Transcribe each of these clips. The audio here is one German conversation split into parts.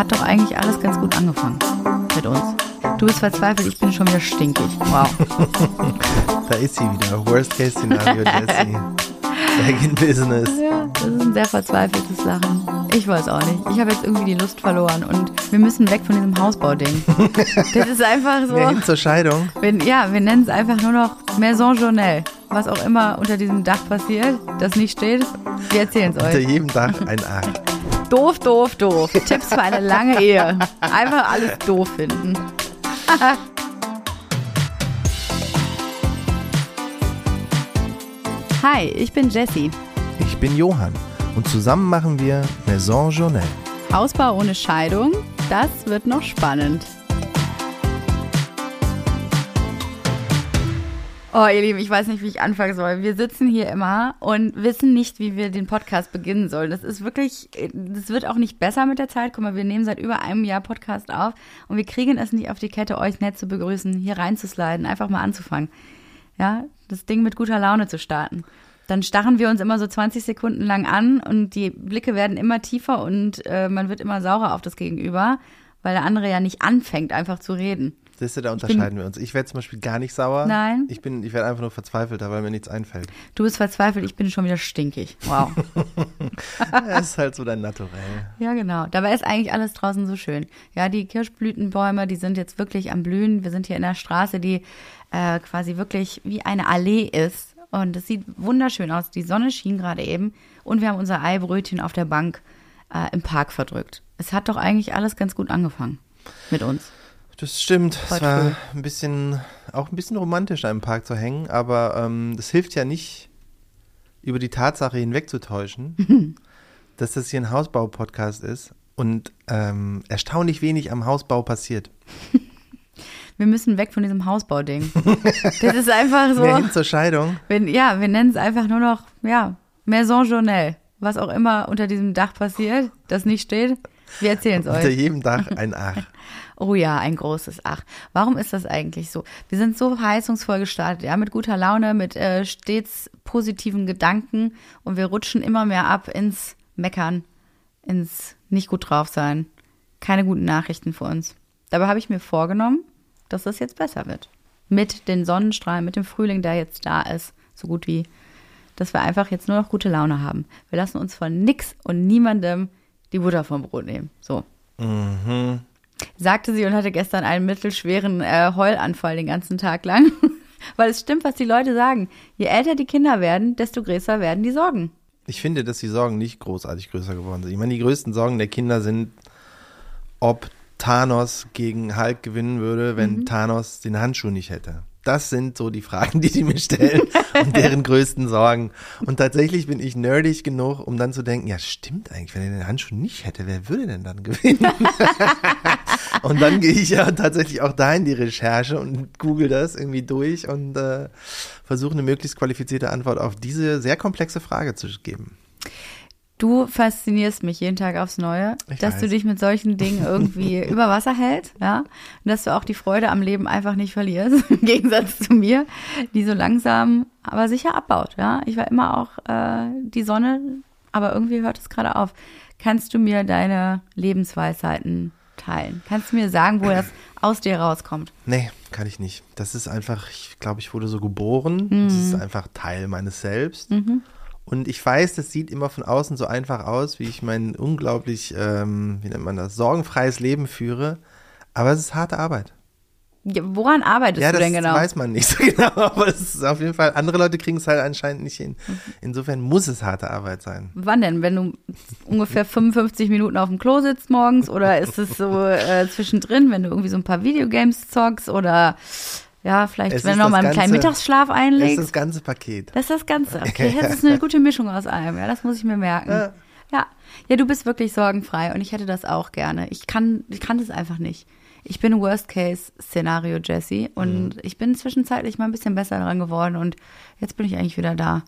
hat doch eigentlich alles ganz gut angefangen mit uns. Du bist verzweifelt, ich bin schon wieder stinkig. Wow. da ist sie wieder. Worst Case Szenario, Jessie. Back in Business. Ja, das ist ein sehr verzweifeltes Lachen. Ich weiß auch nicht. Ich habe jetzt irgendwie die Lust verloren und wir müssen weg von diesem Hausbauding. Das ist einfach so. Mehr hin zur Scheidung. Wenn, ja, wir nennen es einfach nur noch Maison Journal. Was auch immer unter diesem Dach passiert, das nicht steht, wir erzählen es euch. Unter jedem Dach ein A. Doof, doof, doof. Tipps für eine lange Ehe. Einfach alles doof finden. Hi, ich bin Jessie. Ich bin Johann und zusammen machen wir Maison Journal. Hausbau ohne Scheidung, das wird noch spannend. Oh, ihr Lieben, ich weiß nicht, wie ich anfangen soll. Wir sitzen hier immer und wissen nicht, wie wir den Podcast beginnen sollen. Das ist wirklich, das wird auch nicht besser mit der Zeit. Guck mal, wir nehmen seit über einem Jahr Podcast auf und wir kriegen es nicht auf die Kette, euch nett zu begrüßen, hier reinzusliden, einfach mal anzufangen. Ja, das Ding mit guter Laune zu starten. Dann starren wir uns immer so 20 Sekunden lang an und die Blicke werden immer tiefer und äh, man wird immer saurer auf das Gegenüber, weil der andere ja nicht anfängt, einfach zu reden. Siehst du, da unterscheiden wir uns. Ich werde zum Beispiel gar nicht sauer. Nein. Ich bin, ich werde einfach nur verzweifelter, weil mir nichts einfällt. Du bist verzweifelt, ich bin schon wieder stinkig. Wow. das ist halt so dein Naturell. Ja, genau. Dabei ist eigentlich alles draußen so schön. Ja, die Kirschblütenbäume, die sind jetzt wirklich am Blühen. Wir sind hier in der Straße, die äh, quasi wirklich wie eine Allee ist. Und es sieht wunderschön aus. Die Sonne schien gerade eben. Und wir haben unser Eibrötchen auf der Bank äh, im Park verdrückt. Es hat doch eigentlich alles ganz gut angefangen mit uns. Das stimmt. es war ein bisschen, auch ein bisschen romantisch, da im Park zu hängen, aber ähm, das hilft ja nicht, über die Tatsache hinwegzutäuschen, dass das hier ein Hausbau-Podcast ist und ähm, erstaunlich wenig am Hausbau passiert. Wir müssen weg von diesem Hausbauding. Das ist einfach so. Mehr hin zur Scheidung. Wenn, ja, wir nennen es einfach nur noch, ja, Maison Journal. Was auch immer unter diesem Dach passiert, das nicht steht, wir erzählen es euch. Unter jedem Dach ein Ach. Oh ja, ein großes Ach. Warum ist das eigentlich so? Wir sind so heizungsvoll gestartet, ja, mit guter Laune, mit äh, stets positiven Gedanken und wir rutschen immer mehr ab ins Meckern, ins nicht gut drauf sein. Keine guten Nachrichten für uns. Dabei habe ich mir vorgenommen, dass das jetzt besser wird. Mit den Sonnenstrahlen, mit dem Frühling, der jetzt da ist, so gut wie, dass wir einfach jetzt nur noch gute Laune haben. Wir lassen uns von nix und niemandem die Butter vom Brot nehmen. So. Mhm sagte sie und hatte gestern einen mittelschweren äh, Heulanfall den ganzen Tag lang. Weil es stimmt, was die Leute sagen. Je älter die Kinder werden, desto größer werden die Sorgen. Ich finde, dass die Sorgen nicht großartig größer geworden sind. Ich meine, die größten Sorgen der Kinder sind, ob Thanos gegen Hulk gewinnen würde, wenn mhm. Thanos den Handschuh nicht hätte. Das sind so die Fragen, die die mir stellen und deren größten Sorgen. Und tatsächlich bin ich nerdig genug, um dann zu denken, ja stimmt eigentlich, wenn er den Handschuh nicht hätte, wer würde denn dann gewinnen? und dann gehe ich ja tatsächlich auch da in die Recherche und google das irgendwie durch und äh, versuche eine möglichst qualifizierte Antwort auf diese sehr komplexe Frage zu geben. Du faszinierst mich jeden Tag aufs Neue, ich dass weiß. du dich mit solchen Dingen irgendwie über Wasser hältst, ja, und dass du auch die Freude am Leben einfach nicht verlierst, im Gegensatz zu mir, die so langsam, aber sicher abbaut, ja. Ich war immer auch äh, die Sonne, aber irgendwie hört es gerade auf. Kannst du mir deine Lebensweisheiten teilen? Kannst du mir sagen, wo das aus dir rauskommt? Nee, kann ich nicht. Das ist einfach, ich glaube, ich wurde so geboren. Mhm. Das ist einfach Teil meines Selbst. Mhm. Und ich weiß, das sieht immer von außen so einfach aus, wie ich mein unglaublich, ähm, wie nennt man das, sorgenfreies Leben führe. Aber es ist harte Arbeit. Ja, woran arbeitest ja, du denn genau? Das weiß man nicht so genau, aber es ist auf jeden Fall, andere Leute kriegen es halt anscheinend nicht hin. Insofern muss es harte Arbeit sein. Wann denn? Wenn du ungefähr 55 Minuten auf dem Klo sitzt morgens oder ist es so äh, zwischendrin, wenn du irgendwie so ein paar Videogames zockst oder ja, vielleicht, es wenn du noch mal einen kleinen Mittagsschlaf einlegst. Das ist das ganze Paket. Das ist das Ganze. Okay, das ist eine gute Mischung aus allem. Ja, das muss ich mir merken. Ja. ja. Ja, du bist wirklich sorgenfrei und ich hätte das auch gerne. Ich kann, ich kann das einfach nicht. Ich bin Worst-Case-Szenario, Jesse. Und mhm. ich bin zwischenzeitlich mal ein bisschen besser daran geworden. Und jetzt bin ich eigentlich wieder da,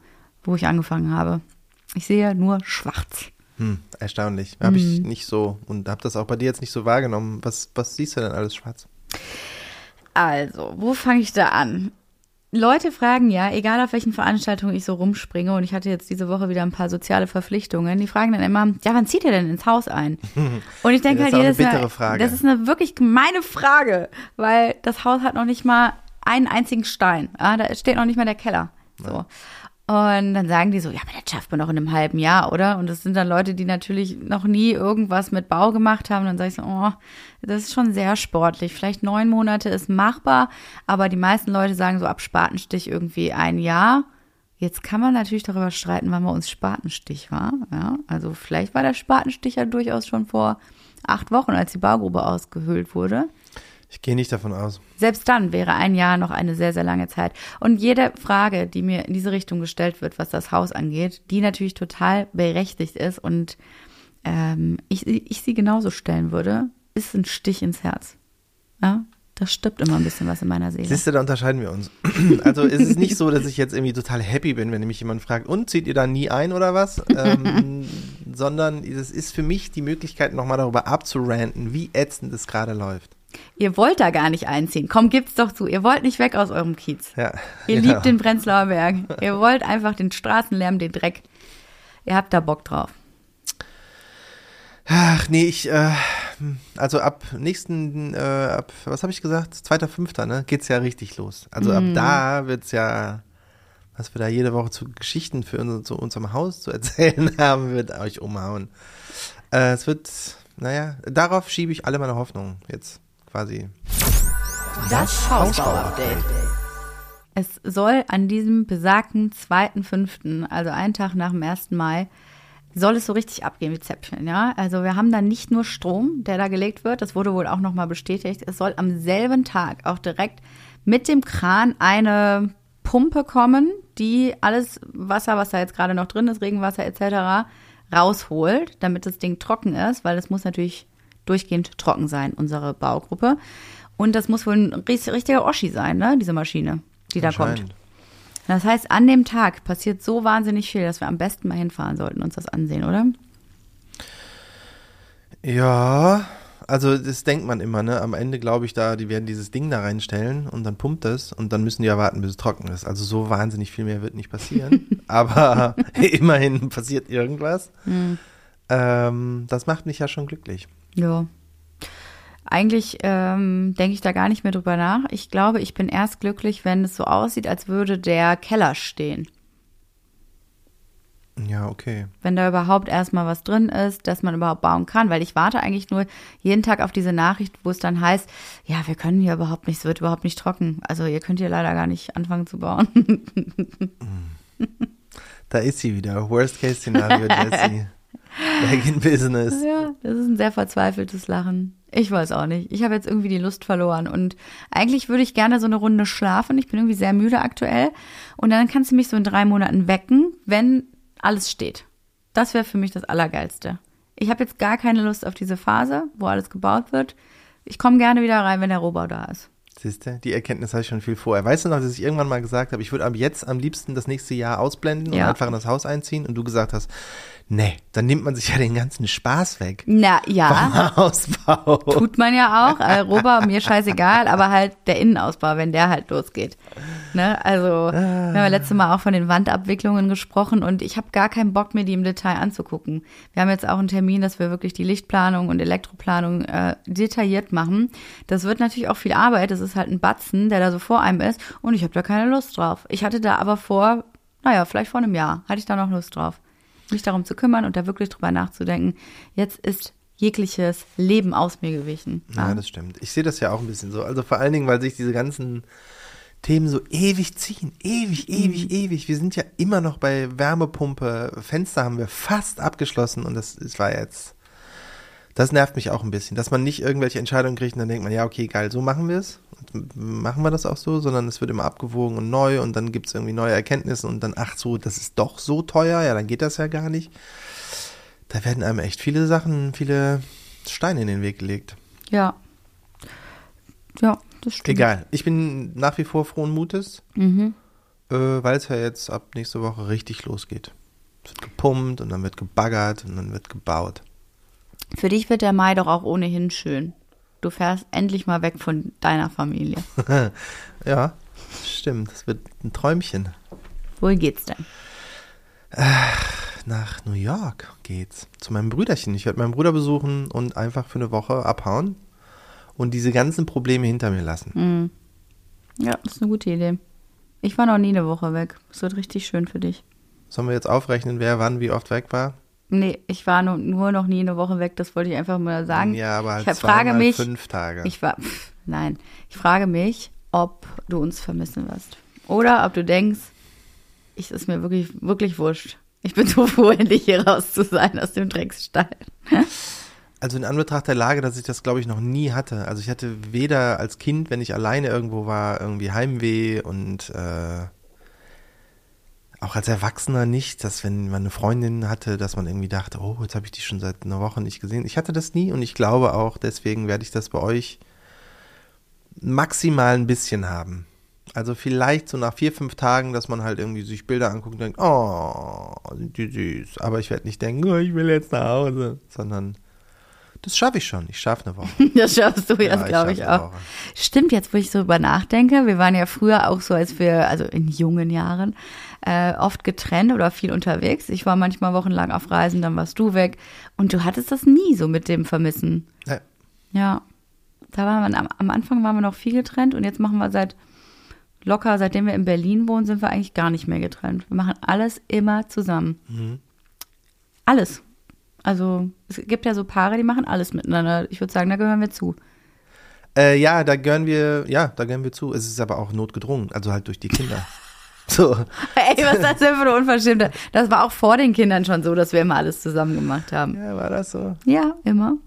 wo ich angefangen habe. Ich sehe nur schwarz. Hm, erstaunlich. Habe mhm. ich nicht so und habe das auch bei dir jetzt nicht so wahrgenommen. Was, was siehst du denn alles schwarz? Also, wo fange ich da an? Leute fragen ja, egal auf welchen Veranstaltungen ich so rumspringe, und ich hatte jetzt diese Woche wieder ein paar soziale Verpflichtungen, die fragen dann immer, ja, wann zieht ihr denn ins Haus ein? Und ich denke Das halt jedes Mal, Frage. das ist eine wirklich gemeine Frage, weil das Haus hat noch nicht mal einen einzigen Stein. Ja, da steht noch nicht mal der Keller. So. Und dann sagen die so, ja, aber das schafft man doch in einem halben Jahr, oder? Und das sind dann Leute, die natürlich noch nie irgendwas mit Bau gemacht haben. Und dann sage ich so, oh, das ist schon sehr sportlich. Vielleicht neun Monate ist machbar, aber die meisten Leute sagen so ab Spatenstich irgendwie ein Jahr. Jetzt kann man natürlich darüber streiten, wann bei uns Spatenstich war. Ja, also vielleicht war der Spatenstich ja durchaus schon vor acht Wochen, als die Baugrube ausgehöhlt wurde. Ich gehe nicht davon aus. Selbst dann wäre ein Jahr noch eine sehr, sehr lange Zeit. Und jede Frage, die mir in diese Richtung gestellt wird, was das Haus angeht, die natürlich total berechtigt ist und ähm, ich, ich sie genauso stellen würde, ist ein Stich ins Herz. Ja, da stirbt immer ein bisschen was in meiner Seele. Siehst du, da unterscheiden wir uns. Also es ist nicht so, dass ich jetzt irgendwie total happy bin, wenn mich jemand fragt, und zieht ihr da nie ein oder was? Ähm, sondern es ist für mich die Möglichkeit, nochmal darüber abzuranten, wie ätzend es gerade läuft. Ihr wollt da gar nicht einziehen. Komm, gibt's doch zu. Ihr wollt nicht weg aus eurem Kiez. Ja, Ihr genau. liebt den Prenzlauer Berg. Ihr wollt einfach den Straßenlärm, den Dreck. Ihr habt da Bock drauf. Ach nee, ich, äh, also ab nächsten, äh, ab, was habe ich gesagt? Zweiter, fünfter, ne? Geht's ja richtig los. Also ab da wird's ja, was wir da jede Woche zu Geschichten für unser, zu unserem Haus zu erzählen haben, wird euch umhauen. Äh, es wird, naja, darauf schiebe ich alle meine Hoffnungen jetzt quasi. Das Hausbau-Update. Es soll an diesem besagten 2.5., also einen Tag nach dem 1. Mai, soll es so richtig abgehen wie Zäpfchen, ja? Also wir haben da nicht nur Strom, der da gelegt wird, das wurde wohl auch nochmal bestätigt. Es soll am selben Tag auch direkt mit dem Kran eine Pumpe kommen, die alles Wasser, was da jetzt gerade noch drin ist, Regenwasser etc., rausholt, damit das Ding trocken ist, weil es muss natürlich durchgehend trocken sein, unsere Baugruppe. Und das muss wohl ein richtiger Oschi sein, ne, diese Maschine, die da kommt. Das heißt, an dem Tag passiert so wahnsinnig viel, dass wir am besten mal hinfahren sollten, uns das ansehen, oder? Ja, also das denkt man immer, ne? Am Ende glaube ich da, die werden dieses Ding da reinstellen und dann pumpt es und dann müssen die ja warten, bis es trocken ist. Also so wahnsinnig viel mehr wird nicht passieren. Aber immerhin passiert irgendwas. Ähm, das macht mich ja schon glücklich. Ja. Eigentlich ähm, denke ich da gar nicht mehr drüber nach. Ich glaube, ich bin erst glücklich, wenn es so aussieht, als würde der Keller stehen. Ja, okay. Wenn da überhaupt erstmal was drin ist, dass man überhaupt bauen kann. Weil ich warte eigentlich nur jeden Tag auf diese Nachricht, wo es dann heißt, ja, wir können hier überhaupt nicht, es wird überhaupt nicht trocken. Also ihr könnt hier leider gar nicht anfangen zu bauen. Da ist sie wieder. Worst Case Szenario, Jessie. Back in Business. Ja, das ist ein sehr verzweifeltes Lachen. Ich weiß auch nicht. Ich habe jetzt irgendwie die Lust verloren und eigentlich würde ich gerne so eine Runde schlafen. Ich bin irgendwie sehr müde aktuell und dann kannst du mich so in drei Monaten wecken, wenn alles steht. Das wäre für mich das Allergeilste. Ich habe jetzt gar keine Lust auf diese Phase, wo alles gebaut wird. Ich komme gerne wieder rein, wenn der Rohbau da ist. Siehst du, die Erkenntnis habe ich schon viel vorher. Weißt du noch, dass ich irgendwann mal gesagt habe, ich würde ab jetzt am liebsten das nächste Jahr ausblenden Ja. und einfach in das Haus einziehen und du gesagt hast, nee, dann nimmt man sich ja den ganzen Spaß weg. Na ja, Vom Hausbau. tut man ja auch. Äh, Rohbau, mir scheißegal, aber halt der Innenausbau, wenn der halt losgeht. Ne? Also, wir haben ja letztes Mal auch von den Wandabwicklungen gesprochen und ich habe gar keinen Bock, mir die im Detail anzugucken. Wir haben jetzt auch einen Termin, dass wir wirklich die Lichtplanung und Elektroplanung äh, detailliert machen. Das wird natürlich auch viel Arbeit. Das ist halt ein Batzen, der da so vor einem ist und ich habe da keine Lust drauf. Ich hatte da aber vor, naja, vielleicht vor einem Jahr, hatte ich da noch Lust drauf, mich darum zu kümmern und da wirklich drüber nachzudenken. Jetzt ist jegliches Leben aus mir gewichen. Ja, das stimmt. Ich sehe das ja auch ein bisschen so. Also vor allen Dingen, weil sich diese ganzen Themen so ewig ziehen. Ewig, ewig, ewig. Wir sind ja immer noch bei Wärmepumpe. Fenster haben wir fast abgeschlossen und das, das war jetzt. Das nervt mich auch ein bisschen, dass man nicht irgendwelche Entscheidungen kriegt und dann denkt man, ja, okay, geil, so machen wir es. Machen wir das auch so, sondern es wird immer abgewogen und neu und dann gibt es irgendwie neue Erkenntnisse und dann, ach so, das ist doch so teuer, ja, dann geht das ja gar nicht. Da werden einem echt viele Sachen, viele Steine in den Weg gelegt. Ja. Ja, das stimmt. Egal. Ich bin nach wie vor frohen Mutes, Mhm. äh, weil es ja jetzt ab nächste Woche richtig losgeht. Es wird gepumpt und dann wird gebaggert und dann wird gebaut. Für dich wird der Mai doch auch ohnehin schön. Du fährst endlich mal weg von deiner Familie. Ja, Stimmt, das wird ein Träumchen. Wohin geht's denn? Nach New York geht's. Zu meinem Brüderchen. Ich werde meinen Bruder besuchen und einfach für eine Woche abhauen und diese ganzen Probleme hinter mir lassen. Mhm. Ja, das ist eine gute Idee. Ich war noch nie eine Woche weg. Es wird richtig schön für dich. Sollen wir jetzt aufrechnen, wer wann wie oft weg war? Nee, ich war nur, nur noch nie eine Woche weg, das wollte ich einfach mal sagen. Ja, aber halt ich frage mich, fünf Tage. Ich war, pff, nein, ich frage mich, ob du uns vermissen wirst. Oder ob du denkst, ich ist mir wirklich, wirklich wurscht. Ich bin so froh, endlich hier raus zu sein aus dem Drecksstall. Also in Anbetracht der Lage, dass ich das, glaube ich, noch nie hatte. Also ich hatte weder als Kind, wenn ich alleine irgendwo war, irgendwie Heimweh und äh, auch als Erwachsener nicht, dass wenn man eine Freundin hatte, dass man irgendwie dachte, oh, jetzt habe ich die schon seit einer Woche nicht gesehen. Ich hatte das nie und ich glaube auch, deswegen werde ich das bei euch maximal ein bisschen haben. Also vielleicht so nach vier, fünf Tagen, dass man halt irgendwie sich Bilder anguckt und denkt, oh, sind die süß. Aber ich werde nicht denken, oh, ich will jetzt nach Hause, sondern das schaffe ich schon. Ich schaffe eine Woche. Das schaffst du jetzt, glaube ich, eine auch. Stimmt, jetzt wo ich so drüber nachdenke, wir waren ja früher auch so, als wir, also in jungen Jahren, äh, oft getrennt oder viel unterwegs. Ich war manchmal wochenlang auf Reisen, dann warst du weg. Und du hattest das nie so mit dem Vermissen. Ja. Ja. Da war man, am, am Anfang waren wir noch viel getrennt und jetzt machen wir seit locker, seitdem wir in Berlin wohnen, sind wir eigentlich gar nicht mehr getrennt. Wir machen alles immer zusammen. Mhm. Alles. Also es gibt ja so Paare, die machen alles miteinander. Ich würde sagen, da gehören wir zu. Äh, ja, da gehören wir, ja, da gehören wir zu. Es ist aber auch notgedrungen, also halt durch die Kinder. so. Ey, was ist das denn für eine Unverschämte? Das war auch vor den Kindern schon so, dass wir immer alles zusammen gemacht haben. Ja, war das so? Ja, immer.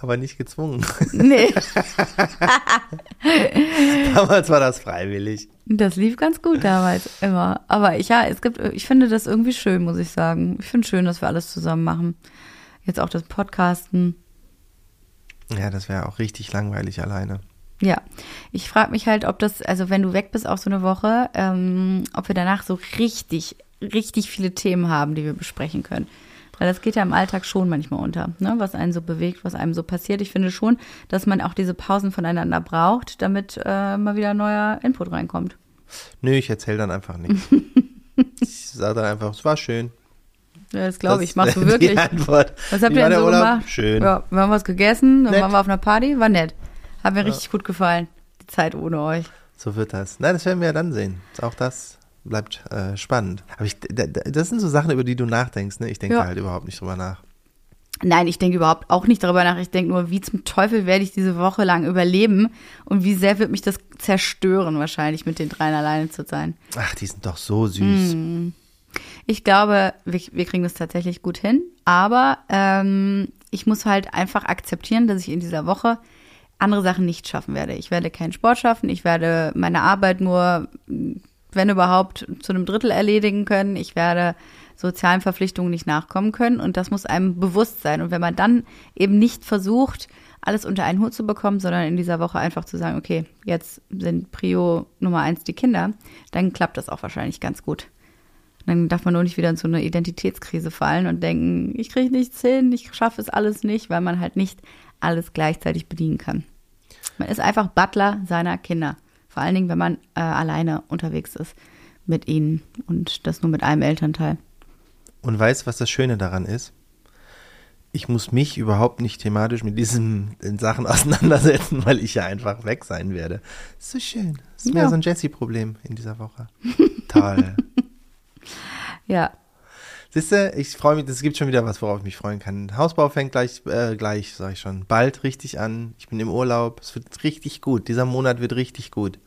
Aber nicht gezwungen. Nee, Damals war das freiwillig. das lief ganz gut damals, immer. Aber ich, ja, es gibt, ich finde das irgendwie schön, muss ich sagen. Ich finde schön, dass wir alles zusammen machen. Jetzt auch das Podcasten. Ja, das wäre auch richtig langweilig alleine. Ja, ich frage mich halt, ob das, also wenn du weg bist auch so eine Woche, ähm, ob wir danach so richtig, richtig viele Themen haben, die wir besprechen können. Weil das geht ja im Alltag schon manchmal unter, ne? was einen so bewegt, was einem so passiert. Ich finde schon, dass man auch diese Pausen voneinander braucht, damit äh, mal wieder neuer Input reinkommt. Nö, ich erzähle dann einfach nichts. ich sage dann einfach, es war schön. Ja, das glaube ich. Machst du wirklich? Die Antwort. Was habt ihr denn so Urlaub? gemacht? Schön. Ja, wir haben was gegessen, dann Nett. waren wir auf einer Party, war nett. Hat mir richtig gut gefallen, die Zeit ohne euch. So wird das. Na, das werden wir ja dann sehen. Auch das bleibt äh, spannend. Aber ich, da- da- das sind so Sachen, über die du nachdenkst. Ne? Ich denke Ja. da halt überhaupt nicht drüber nach. Nein, ich denke überhaupt auch nicht darüber nach. Ich denke nur, wie zum Teufel werde ich diese Woche lang überleben und wie sehr wird mich das zerstören, wahrscheinlich mit den dreien alleine zu sein. Ach, die sind doch so süß. Hm. Ich glaube, wir, wir kriegen das tatsächlich gut hin, aber ähm, ich muss halt einfach akzeptieren, dass ich in dieser Woche andere Sachen nicht schaffen werde. Ich werde keinen Sport schaffen, ich werde meine Arbeit nur, wenn überhaupt, zu einem Drittel erledigen können. Ich werde sozialen Verpflichtungen nicht nachkommen können und das muss einem bewusst sein. Und wenn man dann eben nicht versucht, alles unter einen Hut zu bekommen, sondern in dieser Woche einfach zu sagen, okay, jetzt sind Prio Nummer eins die Kinder, dann klappt das auch wahrscheinlich ganz gut. Dann darf man nur nicht wieder in so eine Identitätskrise fallen und denken, ich kriege nichts hin, ich schaffe es alles nicht, weil man halt nicht alles gleichzeitig bedienen kann. Man ist einfach Butler seiner Kinder. Vor allen Dingen, wenn man äh, alleine unterwegs ist mit ihnen und das nur mit einem Elternteil. Und weißt, was das Schöne daran ist? Ich muss mich überhaupt nicht thematisch mit diesen Sachen auseinandersetzen, weil ich ja einfach weg sein werde. Ist so schön. Ist mehr Ja. so ein Jessie-Problem in dieser Woche. Toll. Ja, Siehst du, ich freue mich, es gibt schon wieder was, worauf ich mich freuen kann. Hausbau fängt gleich, äh, gleich, sag ich schon, bald richtig an. Ich bin im Urlaub. Es wird richtig gut. Dieser Monat wird richtig gut.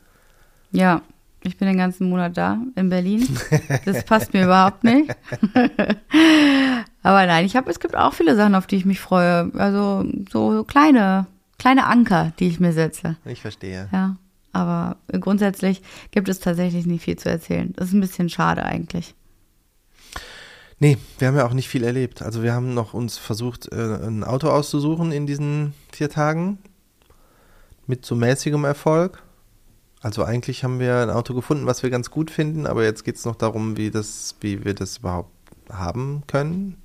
ja. Ich bin den ganzen Monat da in Berlin. Das passt mir überhaupt nicht. Aber nein, ich habe, es gibt auch viele Sachen, auf die ich mich freue. Also so kleine, kleine Anker, die ich mir setze. Ich verstehe. Ja, aber grundsätzlich gibt es tatsächlich nicht viel zu erzählen. Das ist ein bisschen schade eigentlich. Nee, wir haben ja auch nicht viel erlebt. Also wir haben noch uns versucht, äh, ein Auto auszusuchen in diesen vier Tagen. Mit so mäßigem Erfolg. Also eigentlich haben wir ein Auto gefunden, was wir ganz gut finden, aber jetzt geht es noch darum, wie, das, wie wir das überhaupt haben können.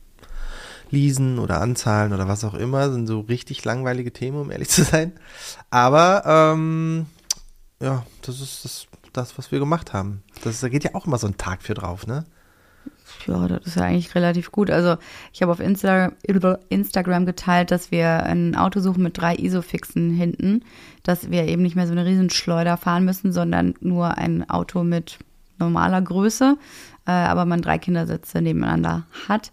Leasen oder anzahlen oder was auch immer, sind so richtig langweilige Themen, um ehrlich zu sein. Aber ähm, ja, das ist das das, was wir gemacht haben. Das, da geht ja auch immer so ein Tag für drauf, ne? Ja, das ist ja eigentlich relativ gut. Also ich habe auf Insta Instagram geteilt, dass wir ein Auto suchen mit drei Isofixen hinten, dass wir eben nicht mehr so eine Riesenschleuder fahren müssen, sondern nur ein Auto mit normaler Größe, äh, aber man drei Kindersitze nebeneinander hat.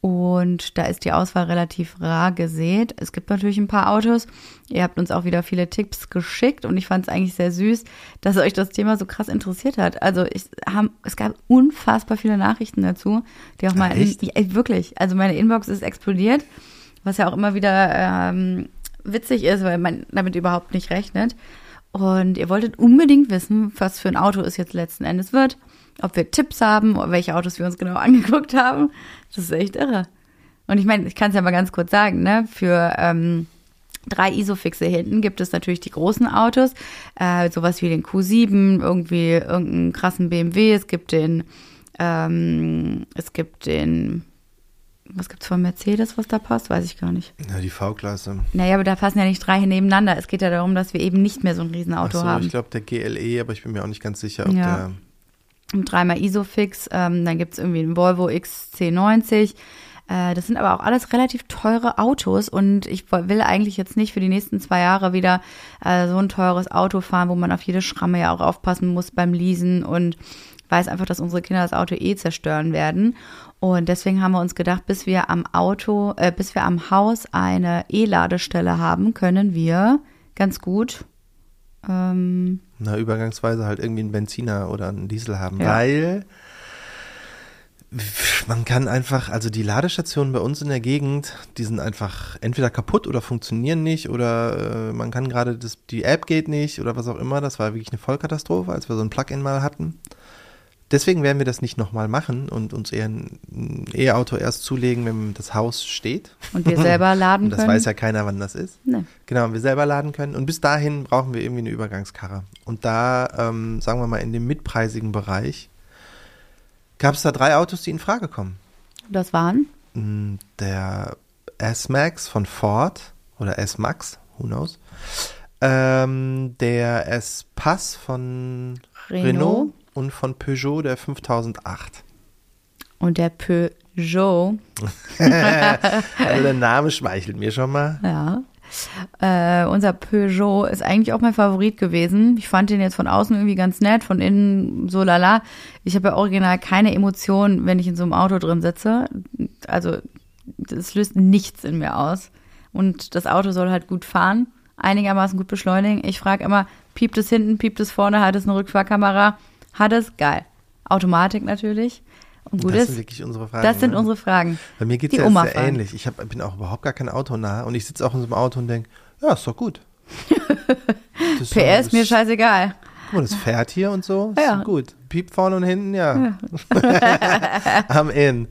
Und da ist die Auswahl relativ rar gesät. Es gibt natürlich ein paar Autos. Ihr habt uns auch wieder viele Tipps geschickt und ich fand es eigentlich sehr süß, dass euch das Thema so krass interessiert hat. Also ich, haben, es gab unfassbar viele Nachrichten dazu, die auch mal in, ja, wirklich. Also meine Inbox ist explodiert, was ja auch immer wieder ähm, witzig ist, weil man damit überhaupt nicht rechnet. Und ihr wolltet unbedingt wissen, was für ein Auto es jetzt letzten Endes wird ob wir Tipps haben, welche Autos wir uns genau angeguckt haben. Das ist echt irre. Und ich meine, ich kann es ja mal ganz kurz sagen, ne? Für ähm, drei Isofixe hinten gibt es natürlich die großen Autos, äh, sowas wie den Q7, irgendwie irgendeinen krassen BMW, es gibt den, ähm, es gibt den, was gibt's von Mercedes, was da passt, weiß ich gar nicht. Ja, die V-Klasse. Naja, aber da passen ja nicht drei nebeneinander. Es geht ja darum, dass wir eben nicht mehr so ein Riesenauto Ach so, haben. Ich glaube der GLE, aber ich bin mir auch nicht ganz sicher, ob ja. der dreimal Isofix, ähm, dann gibt's irgendwie einen Volvo XC90. Äh, das sind aber auch alles relativ teure Autos und ich will eigentlich jetzt nicht für die nächsten zwei Jahre wieder äh, so ein teures Auto fahren, wo man auf jede Schramme ja auch aufpassen muss beim Leasen und weiß einfach, dass unsere Kinder das Auto eh zerstören werden. Und deswegen haben wir uns gedacht, bis wir am Auto, äh, bis wir am Haus eine E-Ladestelle haben, können wir ganz gut ähm, Na, übergangsweise halt irgendwie einen Benziner oder einen Diesel haben, ja. weil man kann einfach, also die Ladestationen bei uns in der Gegend, die sind einfach entweder kaputt oder funktionieren nicht oder äh, man kann gerade, die App geht nicht oder was auch immer. Das war wirklich eine Vollkatastrophe, als wir so ein Plugin mal hatten. Deswegen werden wir das nicht nochmal machen und uns eher ein E-Auto erst zulegen, wenn das Haus steht. Und wir selber laden und das können. Das weiß ja keiner, wann das ist. Nee. Genau, wir selber laden können. Und bis dahin brauchen wir irgendwie eine Übergangskarre. Und da, ähm, sagen wir mal, in dem mitpreisigen Bereich, gab es da drei Autos, die in Frage kommen. Das waren? Mm, der S-Max von Ford oder S-Max, who knows. Ähm, der S-Pass von Renault. Renault und von Peugeot der 5008. Und der Peugeot. also der Name schmeichelt mir schon mal. Ja. Äh, unser Peugeot ist eigentlich auch mein Favorit gewesen. Ich fand den jetzt von außen irgendwie ganz nett, von innen so lala. Ich habe ja original keine Emotionen, wenn ich in so einem Auto drin sitze. Also das löst nichts in mir aus. Und das Auto soll halt gut fahren, einigermaßen gut beschleunigen. Ich frage immer, piept es hinten, piept es vorne, hat es eine Rückfahrkamera? Hat es? Geil. Automatik natürlich. Und gut das ist, sind wirklich unsere Fragen. Das sind ne? unsere Fragen. Bei mir geht es ja sehr ähnlich. Ich hab, bin auch überhaupt gar kein Autonah und ich sitze auch in so einem Auto und denke, ja, ist doch gut. das PS, so, mir scheißegal. Guck mal, das fährt hier und so, ist ja. gut. Piept vorne und hinten, ja. ja. Am Inn.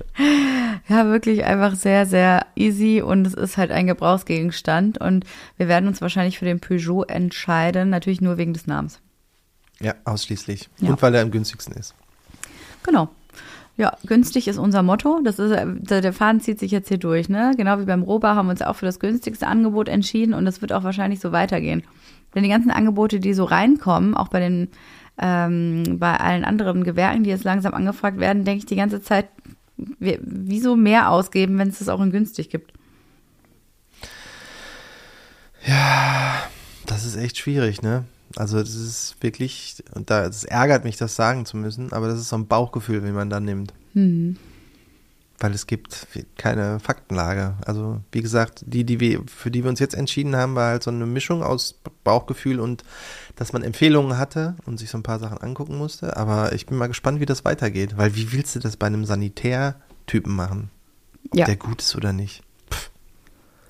Ja, wirklich einfach sehr, sehr easy und es ist halt ein Gebrauchsgegenstand und wir werden uns wahrscheinlich für den Peugeot entscheiden, natürlich nur wegen des Namens. Ja, ausschließlich. Ja. Und weil er am günstigsten ist. Genau. Ja, günstig ist unser Motto. Das ist, der Faden zieht sich jetzt hier durch, ne? Genau wie beim Roba haben wir uns auch für das günstigste Angebot entschieden und das wird auch wahrscheinlich so weitergehen. Denn die ganzen Angebote, die so reinkommen, auch bei den, ähm, bei allen anderen Gewerken, die jetzt langsam angefragt werden, denke ich die ganze Zeit, wieso mehr ausgeben, wenn es das auch in günstig gibt? Ja, das ist echt schwierig, ne? Also das ist wirklich, und da es ärgert mich, das sagen zu müssen, aber das ist so ein Bauchgefühl, wie man dann nimmt. Mhm. Weil es gibt keine Faktenlage. Also wie gesagt, die, die wir, für die wir uns jetzt entschieden haben, war halt so eine Mischung aus Bauchgefühl und dass man Empfehlungen hatte und sich so ein paar Sachen angucken musste. Aber ich bin mal gespannt, wie das weitergeht. Weil wie willst du das bei einem Sanitärtypen machen? Ob ja. der gut ist oder nicht? Pff.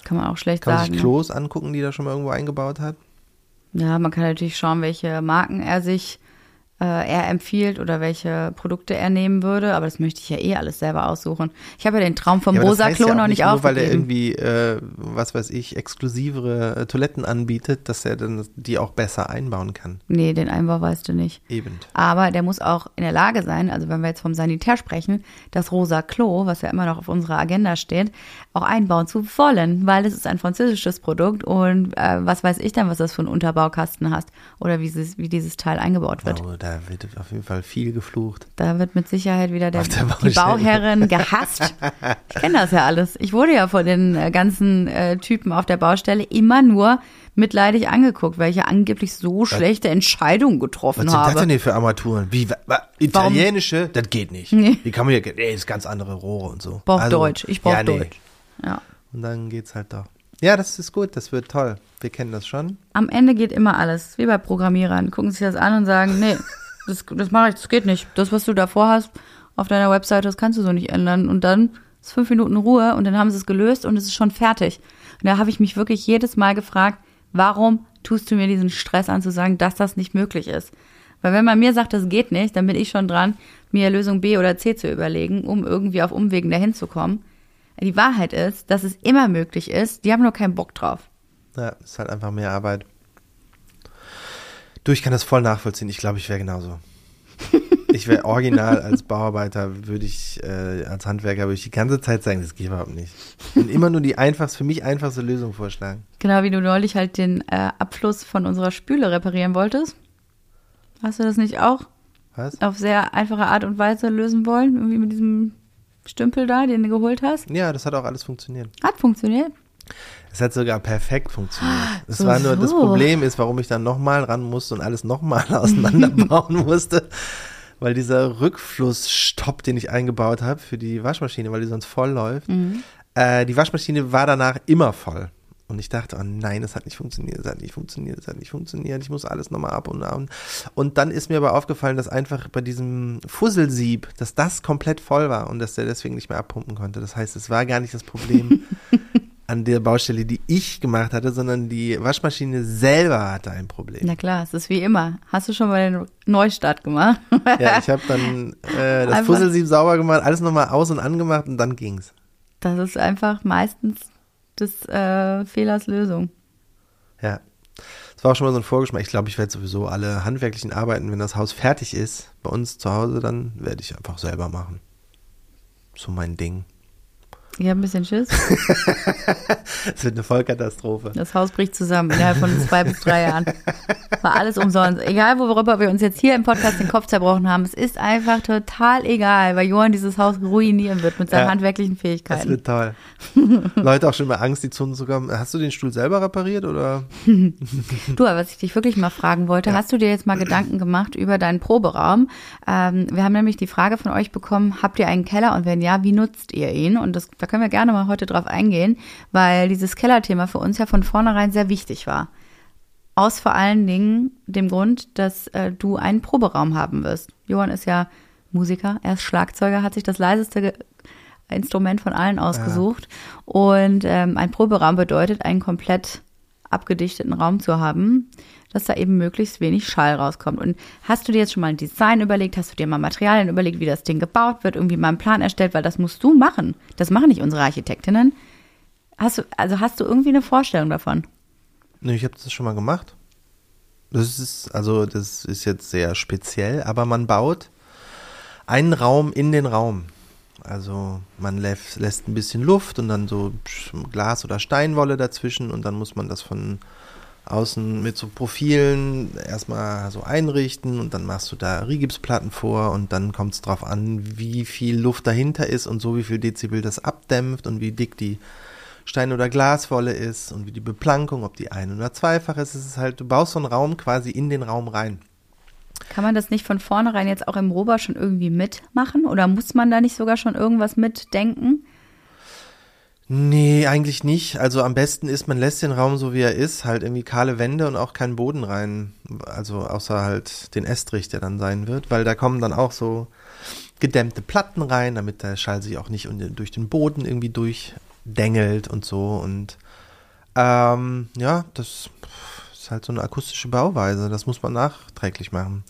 Kann man auch schlecht Kann sagen. Kann man sich ne? Klos angucken, die da schon mal irgendwo eingebaut hat? Ja, man kann natürlich schauen, welche Marken er sich äh, er empfiehlt oder welche Produkte er nehmen würde, aber das möchte ich ja eh alles selber aussuchen. Ich habe ja den Traum vom ja, Rosa Klo ja noch nicht nur, aufgegeben. weil er irgendwie, äh, was weiß ich, exklusivere äh, Toiletten anbietet, dass er dann die auch besser einbauen kann. Nee, den Einbau weißt du nicht. Eben. Aber der muss auch in der Lage sein, also wenn wir jetzt vom Sanitär sprechen, das Rosa Klo, was ja immer noch auf unserer Agenda steht, auch einbauen zu wollen, weil es ist ein französisches Produkt und äh, was weiß ich dann, was das für einen Unterbaukasten hast oder wie, dieses, wie dieses Teil eingebaut wird. Oh, da wird auf jeden Fall viel geflucht. Da wird mit Sicherheit wieder der, der die. Bauherrin gehasst. Ich kenne das ja alles. Ich wurde ja von den äh, ganzen äh, Typen auf der Baustelle immer nur mitleidig angeguckt, weil ich ja angeblich so schlechte Entscheidungen Was getroffen sind das habe. denn hier für Armaturen? Wie, wa, wa, italienische? Das geht nicht. Nee. Wie kann man hier, nee, das ist ganz andere Rohre und so. Brauch Deutsch. Ich brauch ja, nee. Deutsch. Ja. Und dann geht's halt doch. Ja, das ist gut, das wird toll. Wir kennen das schon. Am Ende geht immer alles, wie bei Programmierern. Gucken sich das an und sagen, nee, das, das mache ich, das geht nicht. Das, was du davor hast auf deiner Webseite, das kannst du so nicht ändern. Und dann ist fünf Minuten Ruhe und dann haben sie es gelöst und es ist schon fertig. Und da habe ich mich wirklich jedes Mal gefragt, warum tust du mir diesen Stress an zu sagen, dass das nicht möglich ist? Weil wenn man mir sagt, das geht nicht, dann bin ich schon dran, mir Lösung B oder C zu überlegen, um irgendwie auf Umwegen dahin zu kommen. Die Wahrheit ist, dass es immer möglich ist, die haben nur keinen Bock drauf. Ja, ist halt einfach mehr Arbeit. Du, ich kann das voll nachvollziehen. Ich glaube, ich wäre genauso. Ich wäre original als Bauarbeiter, würde ich, äh, als Handwerker, würde ich die ganze Zeit sagen, das geht überhaupt nicht. Und immer nur die einfachste, für mich einfachste Lösung vorschlagen. Genau wie du neulich halt den äh, Abfluss von unserer Spüle reparieren wolltest. Hast du das nicht auch Was? auf sehr einfache Art und Weise lösen wollen? Irgendwie mit diesem Stümpel da, den du geholt hast? Ja, das hat auch alles funktioniert. Hat funktioniert. Es hat sogar perfekt funktioniert. Es so, war nur, das so. Problem ist, warum ich dann nochmal ran musste und alles nochmal auseinanderbauen musste, weil dieser Rückflussstopp, den ich eingebaut habe für die Waschmaschine, weil die sonst voll läuft, äh, die Waschmaschine war danach immer voll. Und ich dachte, oh nein, das hat nicht funktioniert, das hat nicht funktioniert, das hat nicht funktioniert. Ich muss alles nochmal ab und ab. Und dann ist mir aber aufgefallen, dass einfach bei diesem Fusselsieb, dass das komplett voll war und dass der deswegen nicht mehr abpumpen konnte. Das heißt, es war gar nicht das Problem an der Baustelle, die ich gemacht hatte, sondern die Waschmaschine selber hatte ein Problem. Na klar, es ist wie immer. Hast du schon mal den Neustart gemacht? Ja, ich habe dann äh, das Einfach- Fusselsieb sauber gemacht, alles nochmal aus und angemacht und dann ging's. Das ist einfach meistens des äh, Fehlers Lösung. Ja. Das war auch schon mal so ein Vorgeschmack. Ich glaube, ich werde sowieso alle handwerklichen Arbeiten, wenn das Haus fertig ist, bei uns zu Hause, dann werde ich einfach selber machen. So mein Ding. Ich habe ein bisschen Schiss. Es wird eine Vollkatastrophe. Das Haus bricht zusammen innerhalb von zwei bis drei Jahren. War alles umsonst. Egal, worüber wir uns jetzt hier im Podcast den Kopf zerbrochen haben, es ist einfach total egal, weil Johann dieses Haus ruinieren wird mit seinen Ja. handwerklichen Das Fähigkeiten. wird toll. Leute auch schon mal Angst, die Zonen zu kommen. Hast du den Stuhl selber repariert oder? Du, aber was ich dich wirklich mal fragen wollte, hast du dir jetzt mal Gedanken gemacht über deinen Proberaum? Ähm, wir haben nämlich die Frage von euch bekommen, habt ihr einen Keller und wenn ja, wie nutzt ihr ihn? Und das, da können wir gerne mal heute drauf eingehen, weil dieses Kellerthema für uns ja von vornherein sehr wichtig war. Aus vor allen Dingen dem Grund, dass äh, du einen Proberaum haben wirst. Johann ist ja Musiker, er ist Schlagzeuger, hat sich das leiseste Ge Instrument von allen ausgesucht. Und ähm, ein Proberaum bedeutet, einen komplett abgedichteten Raum zu haben, dass da eben möglichst wenig Schall rauskommt. Und hast du dir jetzt schon mal ein Design überlegt? Hast du dir mal Materialien überlegt, wie das Ding gebaut wird? Irgendwie mal einen Plan erstellt? Weil das musst du machen. Das machen nicht unsere Architektinnen. Hast du, also hast du irgendwie eine Vorstellung davon? Nee, ich habe das schon mal gemacht. Das ist, also, das ist jetzt sehr speziell, aber man baut einen Raum in den Raum. Also man lässt, lässt ein bisschen Luft und dann so Glas oder Steinwolle dazwischen und dann muss man das von außen mit so Profilen erstmal so einrichten und dann machst du da Rigipsplatten vor und dann kommt es drauf an, wie viel Luft dahinter ist und so wie viel Dezibel das abdämpft und wie dick die Stein- oder Glaswolle ist und wie die Beplankung, ob die ein- oder zweifach ist. Es ist halt, du baust so einen Raum quasi in den Raum rein. Kann man das nicht von vornherein jetzt auch im Rober schon irgendwie mitmachen? Oder muss man da nicht sogar schon irgendwas mitdenken? Nee, eigentlich nicht. Also am besten ist, man lässt den Raum so wie er ist, halt irgendwie kahle Wände und auch keinen Boden rein. Also außer halt den Estrich, der dann sein wird, weil da kommen dann auch so gedämmte Platten rein, damit der Schall sich auch nicht durch den Boden irgendwie durchdengelt und so. Und ähm, ja, das ist halt so eine akustische Bauweise. Das muss man nachträglich machen.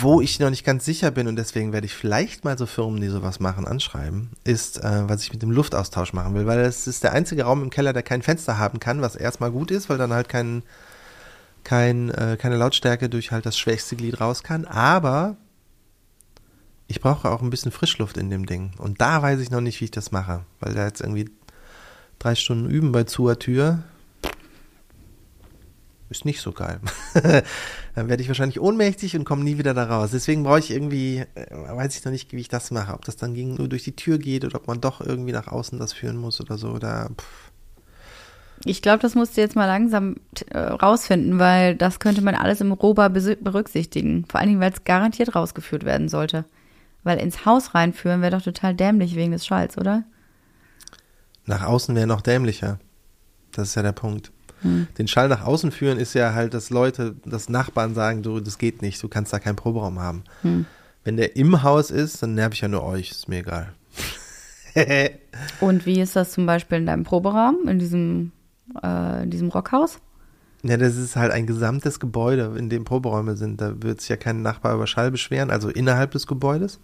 Wo ich noch nicht ganz sicher bin und deswegen werde ich vielleicht mal so Firmen, die sowas machen, anschreiben, ist, äh, was ich mit dem Luftaustausch machen will, weil es ist der einzige Raum im Keller, der kein Fenster haben kann, was erstmal gut ist, weil dann halt kein, kein, äh, keine Lautstärke durch halt das schwächste Glied raus kann, aber ich brauche auch ein bisschen Frischluft in dem Ding und da weiß ich noch nicht, wie ich das mache, weil da jetzt irgendwie drei Stunden üben bei zuer Tür ist nicht so geil. dann werde ich wahrscheinlich ohnmächtig und komme nie wieder da raus. Deswegen brauche ich irgendwie, äh, weiß ich noch nicht, wie ich das mache. Ob das dann gegen, nur durch die Tür geht oder ob man doch irgendwie nach außen das führen muss oder so. Oder. Ich glaube, das musst du jetzt mal langsam äh, rausfinden, weil das könnte man alles im Roba berücksichtigen. Vor allen Dingen, weil es garantiert rausgeführt werden sollte. Weil ins Haus reinführen wäre doch total dämlich wegen des Schalls, oder? Nach außen wäre noch dämlicher. Das ist ja der Punkt. Hm. Den Schall nach außen führen ist ja halt, dass Leute, dass Nachbarn sagen, du, das geht nicht, du kannst da keinen Proberaum haben. Hm. Wenn der im Haus ist, dann nerv ich ja nur euch, ist mir egal. Und wie ist das zum Beispiel in deinem Proberaum, in diesem, äh, in diesem Rockhaus? Ja, das ist halt ein gesamtes Gebäude, in dem Proberäume sind. Da wird sich ja kein Nachbar über Schall beschweren, also innerhalb des Gebäudes.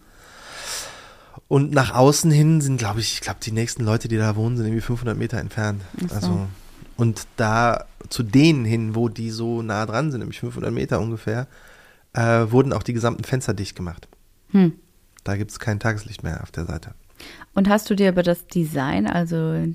Und nach außen hin sind, glaube ich, ich glaube, die nächsten Leute, die da wohnen, sind irgendwie 500 Meter entfernt. So. Also, und da zu denen hin, wo die so nah dran sind, nämlich 500 Meter ungefähr, äh, wurden auch die gesamten Fenster dicht gemacht. Hm. Da gibt es kein Tageslicht mehr auf der Seite. Und hast du dir über das Design, also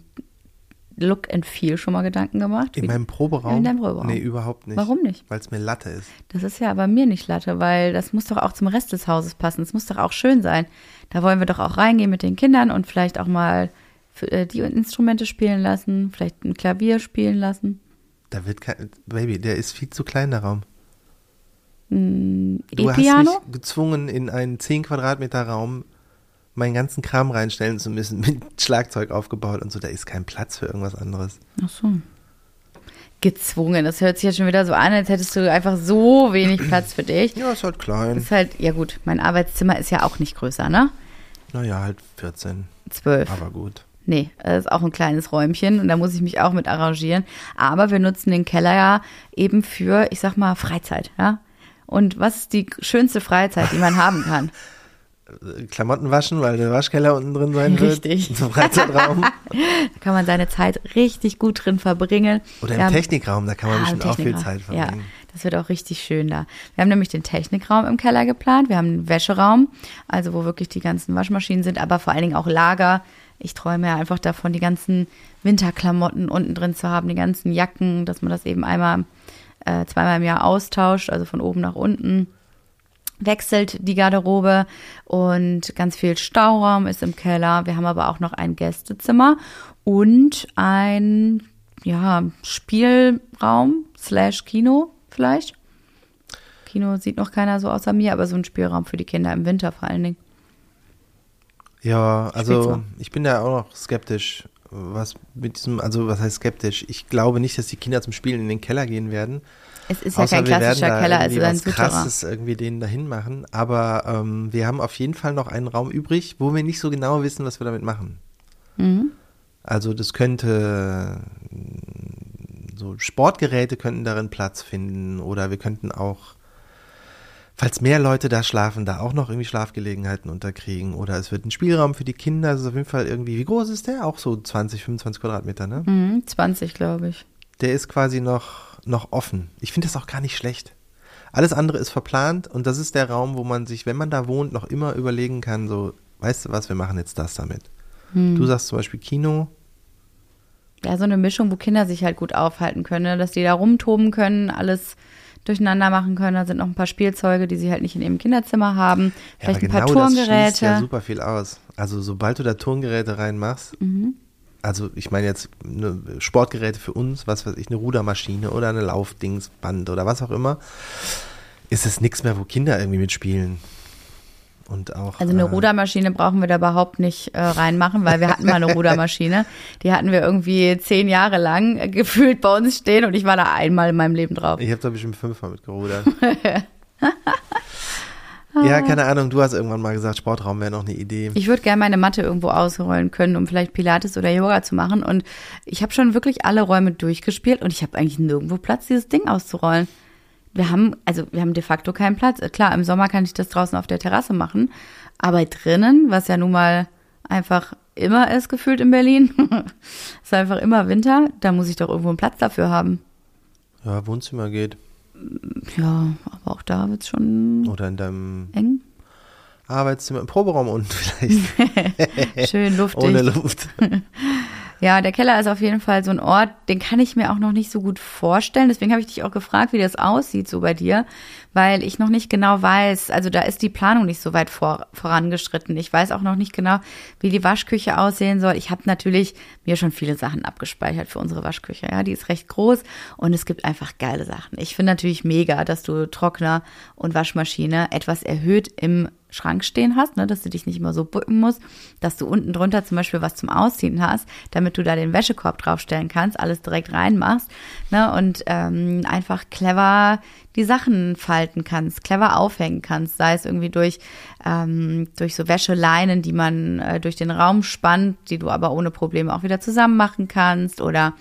Look and Feel schon mal Gedanken gemacht? In Wie- meinem Proberaum? In deinem Proberaum. Nee, überhaupt nicht. Warum nicht? Weil es mir Latte ist. Das ist ja aber mir nicht Latte, weil das muss doch auch zum Rest des Hauses passen. Es muss doch auch schön sein. Da wollen wir doch auch reingehen mit den Kindern und vielleicht auch mal für, äh, die Instrumente spielen lassen, vielleicht ein Klavier spielen lassen. Da wird kein. Baby, der ist viel zu klein, der Raum. Ein Du hast E-Piano? mich gezwungen, in einen 10 Quadratmeter Raum meinen ganzen Kram reinstellen zu müssen, mit Schlagzeug aufgebaut und so. Da ist kein Platz für irgendwas anderes. Ach so. Gezwungen. Das hört sich jetzt schon wieder so an, als hättest du einfach so wenig Platz für dich. Ja, ist halt klein. Ist halt, ja gut, mein Arbeitszimmer ist ja auch nicht größer, ne? Naja, halt 14. Zwölf. Aber gut. Nee, das ist auch ein kleines Räumchen und da muss ich mich auch mit arrangieren. Aber wir nutzen den Keller ja eben für, ich sag mal, Freizeit, ja. Und was ist die schönste Freizeit, die man haben kann? Klamotten waschen, weil der Waschkeller unten drin sein wird. Richtig. Zum Freizeitraum. Da kann man seine Zeit richtig gut drin verbringen. Oder im haben- Technikraum, da kann man im bestimmt auch viel. Zeit verbringen. Ja, das wird auch richtig schön da. Wir haben nämlich den Technikraum im Keller geplant. Wir haben einen Wäscheraum, also wo wirklich die ganzen Waschmaschinen sind, aber vor allen Dingen auch Lager. Ich träume ja einfach davon, die ganzen Winterklamotten unten drin zu haben, die ganzen Jacken, dass man das eben einmal, äh, zweimal im Jahr austauscht, also von oben nach unten wechselt die Garderobe und ganz viel Stauraum ist im Keller. Wir haben aber auch noch ein Gästezimmer und ein ja, Spielraum slash Kino vielleicht. Kino sieht noch keiner so außer mir, aber so ein Spielraum für die Kinder im Winter vor allen Dingen. Ja, also ich bin da auch noch skeptisch, was mit diesem, also was heißt skeptisch? Ich glaube nicht, dass die Kinder zum Spielen in den Keller gehen werden. Es ist ja Außer kein klassischer Keller, es ist ein Souterrain. krasses irgendwie denen dahin machen. Aber ähm, wir haben auf jeden Fall noch einen Raum übrig, wo wir nicht so genau wissen, was wir damit machen. Mhm. Also das könnte so Sportgeräte könnten darin Platz finden oder wir könnten auch, falls mehr Leute da schlafen, da auch noch irgendwie Schlafgelegenheiten unterkriegen oder es wird ein Spielraum für die Kinder. Das ist auf jeden Fall irgendwie, wie groß ist der? Auch so 20, 25 Quadratmeter, ne? Mhm, 20, glaube ich. Der ist quasi noch, noch offen. Ich finde das auch gar nicht schlecht. Alles andere ist verplant und das ist der Raum, wo man sich, wenn man da wohnt, noch immer überlegen kann, so, weißt du was, wir machen jetzt das damit. Hm. Du sagst zum Beispiel Kino, Ja, so eine Mischung, wo Kinder sich halt gut aufhalten können, ne? dass die da rumtoben können, alles durcheinander machen können. Da sind noch ein paar Spielzeuge, die sie halt nicht in ihrem Kinderzimmer haben. Ja, aber Vielleicht ein paar genau das Turngeräte. ja super viel aus. Also sobald du da Turngeräte reinmachst, Mhm. also ich meine jetzt ne, Sportgeräte für uns, was weiß ich, eine Rudermaschine oder eine Laufdingsband oder was auch immer, ist es nichts mehr, wo Kinder irgendwie mitspielen. Und auch. Also eine äh, Rudermaschine brauchen wir da überhaupt nicht äh, reinmachen, weil wir hatten mal eine Rudermaschine. Die hatten wir irgendwie zehn Jahre lang äh, gefühlt bei uns stehen und ich war da einmal in meinem Leben drauf. Ich habe da bestimmt fünfmal mitgerudert. ja, keine Ahnung, du hast irgendwann mal gesagt, Sportraum wäre noch eine Idee. Ich würde gerne meine Matte irgendwo ausrollen können, um vielleicht Pilates oder Yoga zu machen. Und ich habe schon wirklich alle Räume durchgespielt und ich habe eigentlich nirgendwo Platz, dieses Ding auszurollen. Wir haben, also wir haben de facto keinen Platz. Klar, im Sommer kann ich das draußen auf der Terrasse machen, aber drinnen, was ja nun mal einfach immer ist gefühlt in Berlin, ist einfach immer Winter, da muss ich doch irgendwo einen Platz dafür haben. Ja, Wohnzimmer geht. Ja, aber auch da wird's schon Oder in deinem eng. Arbeitszimmer, im Proberaum unten vielleicht. Schön luftig. Ohne Luft. Ja, der Keller ist auf jeden Fall so ein Ort, den kann ich mir auch noch nicht so gut vorstellen. Deswegen habe ich dich auch gefragt, wie das aussieht so bei dir, weil ich noch nicht genau weiß, also da ist die Planung nicht so weit vor, vorangeschritten. Ich weiß auch noch nicht genau, wie die Waschküche aussehen soll. Ich habe natürlich mir schon viele Sachen abgespeichert für unsere Waschküche. Ja, die ist recht groß und es gibt einfach geile Sachen. Ich finde natürlich mega, dass du Trockner und Waschmaschine etwas erhöht im Schrank stehen hast, ne, dass du dich nicht immer so bücken musst, dass du unten drunter zum Beispiel was zum Ausziehen hast, damit du da den Wäschekorb draufstellen kannst, alles direkt reinmachst ne, und ähm, einfach clever die Sachen falten kannst, clever aufhängen kannst, sei es irgendwie durch, ähm, durch so Wäscheleinen, die man äh, durch den Raum spannt, die du aber ohne Probleme auch wieder zusammen machen kannst oder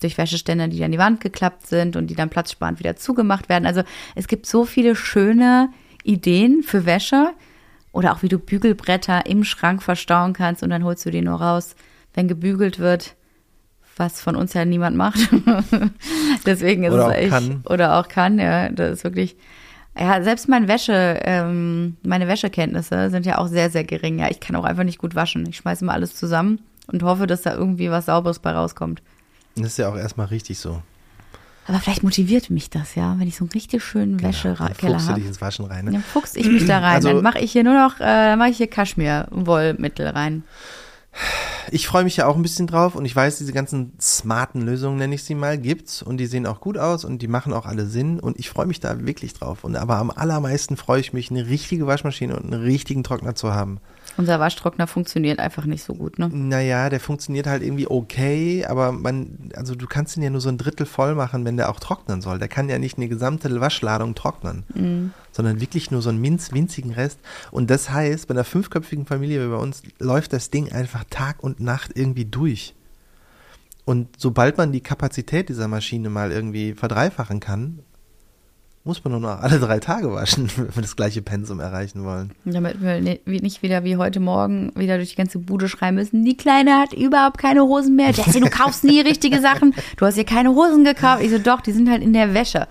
durch Wäscheständer, die an die Wand geklappt sind und die dann platzsparend wieder zugemacht werden. Also es gibt so viele schöne Ideen für Wäsche, oder auch wie du Bügelbretter im Schrank verstauen kannst und dann holst du die nur raus, wenn gebügelt wird, was von uns ja niemand macht. Deswegen ist oder es echt. Kann. Oder auch kann, ja. Das ist wirklich. Ja, selbst mein Wäsche, ähm, meine Wäschekenntnisse sind ja auch sehr, sehr gering. Ja, ich kann auch einfach nicht gut waschen. Ich schmeiße mal alles zusammen und hoffe, dass da irgendwie was Sauberes bei rauskommt. Das ist ja auch erstmal richtig so. Aber vielleicht motiviert mich das, ja, wenn ich so einen richtig schönen genau, Wäschekeller habe. du dich ins Waschen rein. Ne? Dann fuchs ich mich da rein. Also, dann mache ich hier nur noch, äh, mache ich hier Kaschmir-Wollmittel rein. Ich freue mich ja auch ein bisschen drauf und ich weiß, diese ganzen smarten Lösungen, nenne ich sie mal, gibt's und die sehen auch gut aus und die machen auch alle Sinn und ich freue mich da wirklich drauf. Und aber am allermeisten freue ich mich, eine richtige Waschmaschine und einen richtigen Trockner zu haben. Unser Waschtrockner funktioniert einfach nicht so gut, ne? Naja, der funktioniert halt irgendwie okay, aber man, also du kannst ihn ja nur so ein Drittel voll machen, wenn der auch trocknen soll. Der kann ja nicht eine gesamte Waschladung trocknen, mhm. sondern wirklich nur so einen minz, winzigen Rest. Und das heißt, bei einer fünfköpfigen Familie wie bei uns läuft das Ding einfach Tag und Nacht irgendwie durch. Und sobald man die Kapazität dieser Maschine mal irgendwie verdreifachen kann, muss man nur noch alle drei Tage waschen, wenn wir das gleiche Pensum erreichen wollen. Damit wir nicht wieder wie heute Morgen wieder durch die ganze Bude schreien müssen, die Kleine hat überhaupt keine Hosen mehr. Jessie, du kaufst nie richtige Sachen. Du hast ihr keine Hosen gekauft. Ich so, doch, die sind halt in der Wäsche.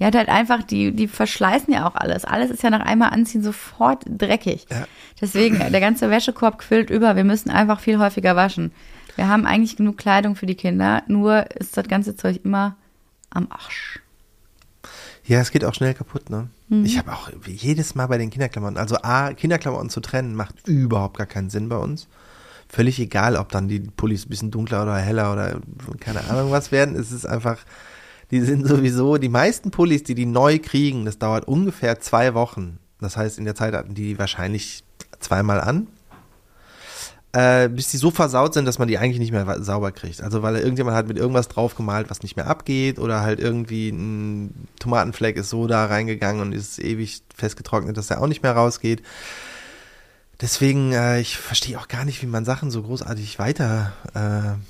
Die hat halt einfach, die, die verschleißen ja auch alles. Alles ist ja nach einmal anziehen sofort dreckig. Ja. Deswegen, der ganze Wäschekorb quillt über. Wir müssen einfach viel häufiger waschen. Wir haben eigentlich genug Kleidung für die Kinder, nur ist das ganze Zeug immer am Arsch. Ja, es geht auch schnell kaputt, ne? Mhm. Ich habe auch jedes Mal bei den Kinderklamotten, also A, Kinderklamotten zu trennen, macht überhaupt gar keinen Sinn bei uns. Völlig egal, ob dann die Pullis ein bisschen dunkler oder heller oder keine Ahnung was werden. Es ist einfach, die sind sowieso, die meisten Pullis, die die neu kriegen, das dauert ungefähr zwei Wochen. Das heißt, in der Zeit hatten die wahrscheinlich zweimal an äh, bis die so versaut sind, dass man die eigentlich nicht mehr sauber kriegt. Also weil irgendjemand hat mit irgendwas draufgemalt, was nicht mehr abgeht oder halt irgendwie ein Tomatenfleck ist so da reingegangen und ist ewig festgetrocknet, dass der auch nicht mehr rausgeht. Deswegen, äh, ich verstehe auch gar nicht, wie man Sachen so großartig weitergeben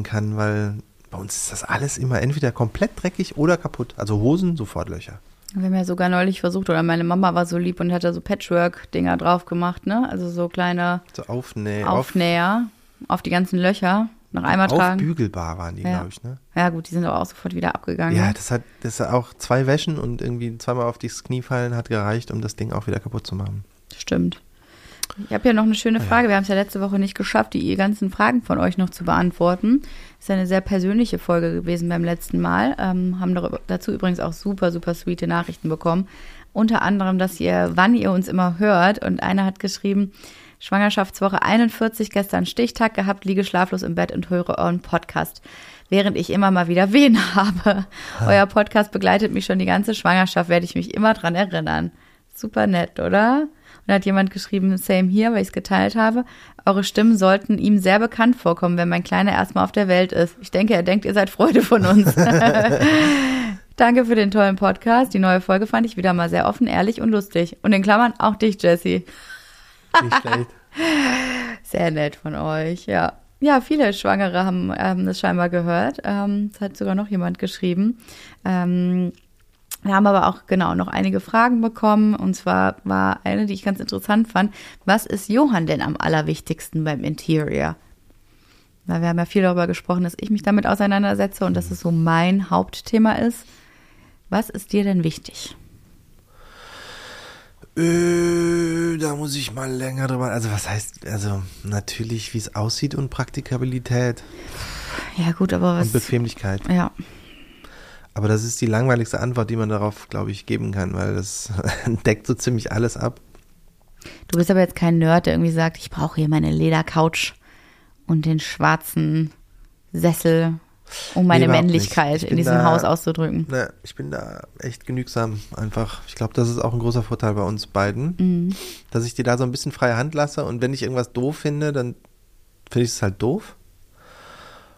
äh, kann, weil bei uns ist das alles immer entweder komplett dreckig oder kaputt. Also Hosen, sofort Löcher. Wir haben ja sogar neulich versucht, oder meine Mama war so lieb und hat da so Patchwork-Dinger drauf gemacht, ne? Also so kleine so Aufnäher, Aufnäher auf die ganzen Löcher noch einmal tragen. Aufbügelbar waren die, ja. glaube ich, ne? Ja, gut, die sind aber auch sofort wieder abgegangen. Ja, das hat, das hat auch zwei Wäschen und irgendwie zweimal auf das Knie fallen hat gereicht, um das Ding auch wieder kaputt zu machen. Stimmt. Ich habe ja noch eine schöne Frage. Wir haben es ja letzte Woche nicht geschafft, die ganzen Fragen von euch noch zu beantworten. Ist eine sehr persönliche Folge gewesen beim letzten Mal. Ähm, haben dazu übrigens auch super, super sweete Nachrichten bekommen. Unter anderem, dass ihr, wann ihr uns immer hört. Und einer hat geschrieben, Schwangerschaftswoche 41, gestern Stichtag gehabt, liege schlaflos im Bett und höre euren Podcast. Während ich immer mal wieder Wehen habe. Ha. Euer Podcast begleitet mich schon die ganze Schwangerschaft, werde ich mich immer dran erinnern. Super nett, oder? Und da hat jemand geschrieben, same hier, weil ich es geteilt habe. Eure Stimmen sollten ihm sehr bekannt vorkommen, wenn mein Kleiner erstmal auf der Welt ist. Ich denke, er denkt, ihr seid Freude von uns. Danke für den tollen Podcast. Die neue Folge fand ich wieder mal sehr offen, ehrlich und lustig. Und in Klammern auch dich, Jessie. Nicht schlecht. Sehr nett von euch, ja. Ja, viele Schwangere haben ähm, das scheinbar gehört. Ähm, das hat sogar noch jemand geschrieben. Ähm, wir haben aber auch genau noch einige Fragen bekommen. Und zwar war eine, die ich ganz interessant fand. Was ist Johann denn am allerwichtigsten beim Interior? Weil wir haben ja viel darüber gesprochen, dass ich mich damit auseinandersetze und dass es so mein Hauptthema ist. Was ist dir denn wichtig? Äh, da muss ich mal länger drüber. Also was heißt, also natürlich, wie es aussieht und Praktikabilität Ja, gut, aber was. und Bequemlichkeit. Ja. Aber das ist die langweiligste Antwort, die man darauf, glaube ich, geben kann, weil das deckt so ziemlich alles ab. Du bist aber jetzt kein Nerd, der irgendwie sagt, ich brauche hier meine Ledercouch und den schwarzen Sessel, um meine Nee, Männlichkeit in diesem da- Haus auszudrücken. Ne, ich bin da echt genügsam einfach. Ich glaube, das ist auch ein großer Vorteil bei uns beiden, Mhm. dass ich dir da so ein bisschen freie Hand lasse und wenn ich irgendwas doof finde, dann finde ich es halt doof.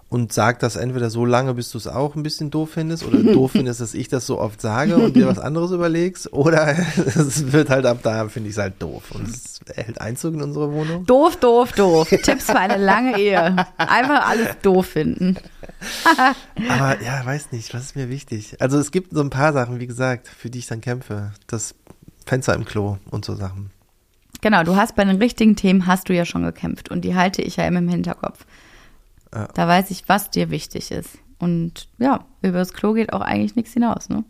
Und sag das entweder so lange, bis du es auch ein bisschen doof findest oder doof findest, dass ich das so oft sage und dir was anderes überlegst. Oder es wird halt ab da, finde ich es halt doof. Und es hält Einzug in unsere Wohnung. Doof, doof, doof. Tipps für eine lange Ehe. Einfach alles doof finden. Aber ja, weiß nicht, was ist mir wichtig? Also es gibt so ein paar Sachen, wie gesagt, für die ich dann kämpfe. Das Fenster im Klo und so Sachen. Genau, du hast bei den richtigen Themen hast du ja schon gekämpft und die halte ich ja immer im Hinterkopf. Ja. Da weiß ich, was dir wichtig ist. Und ja, über das Klo geht auch eigentlich nichts hinaus, ne?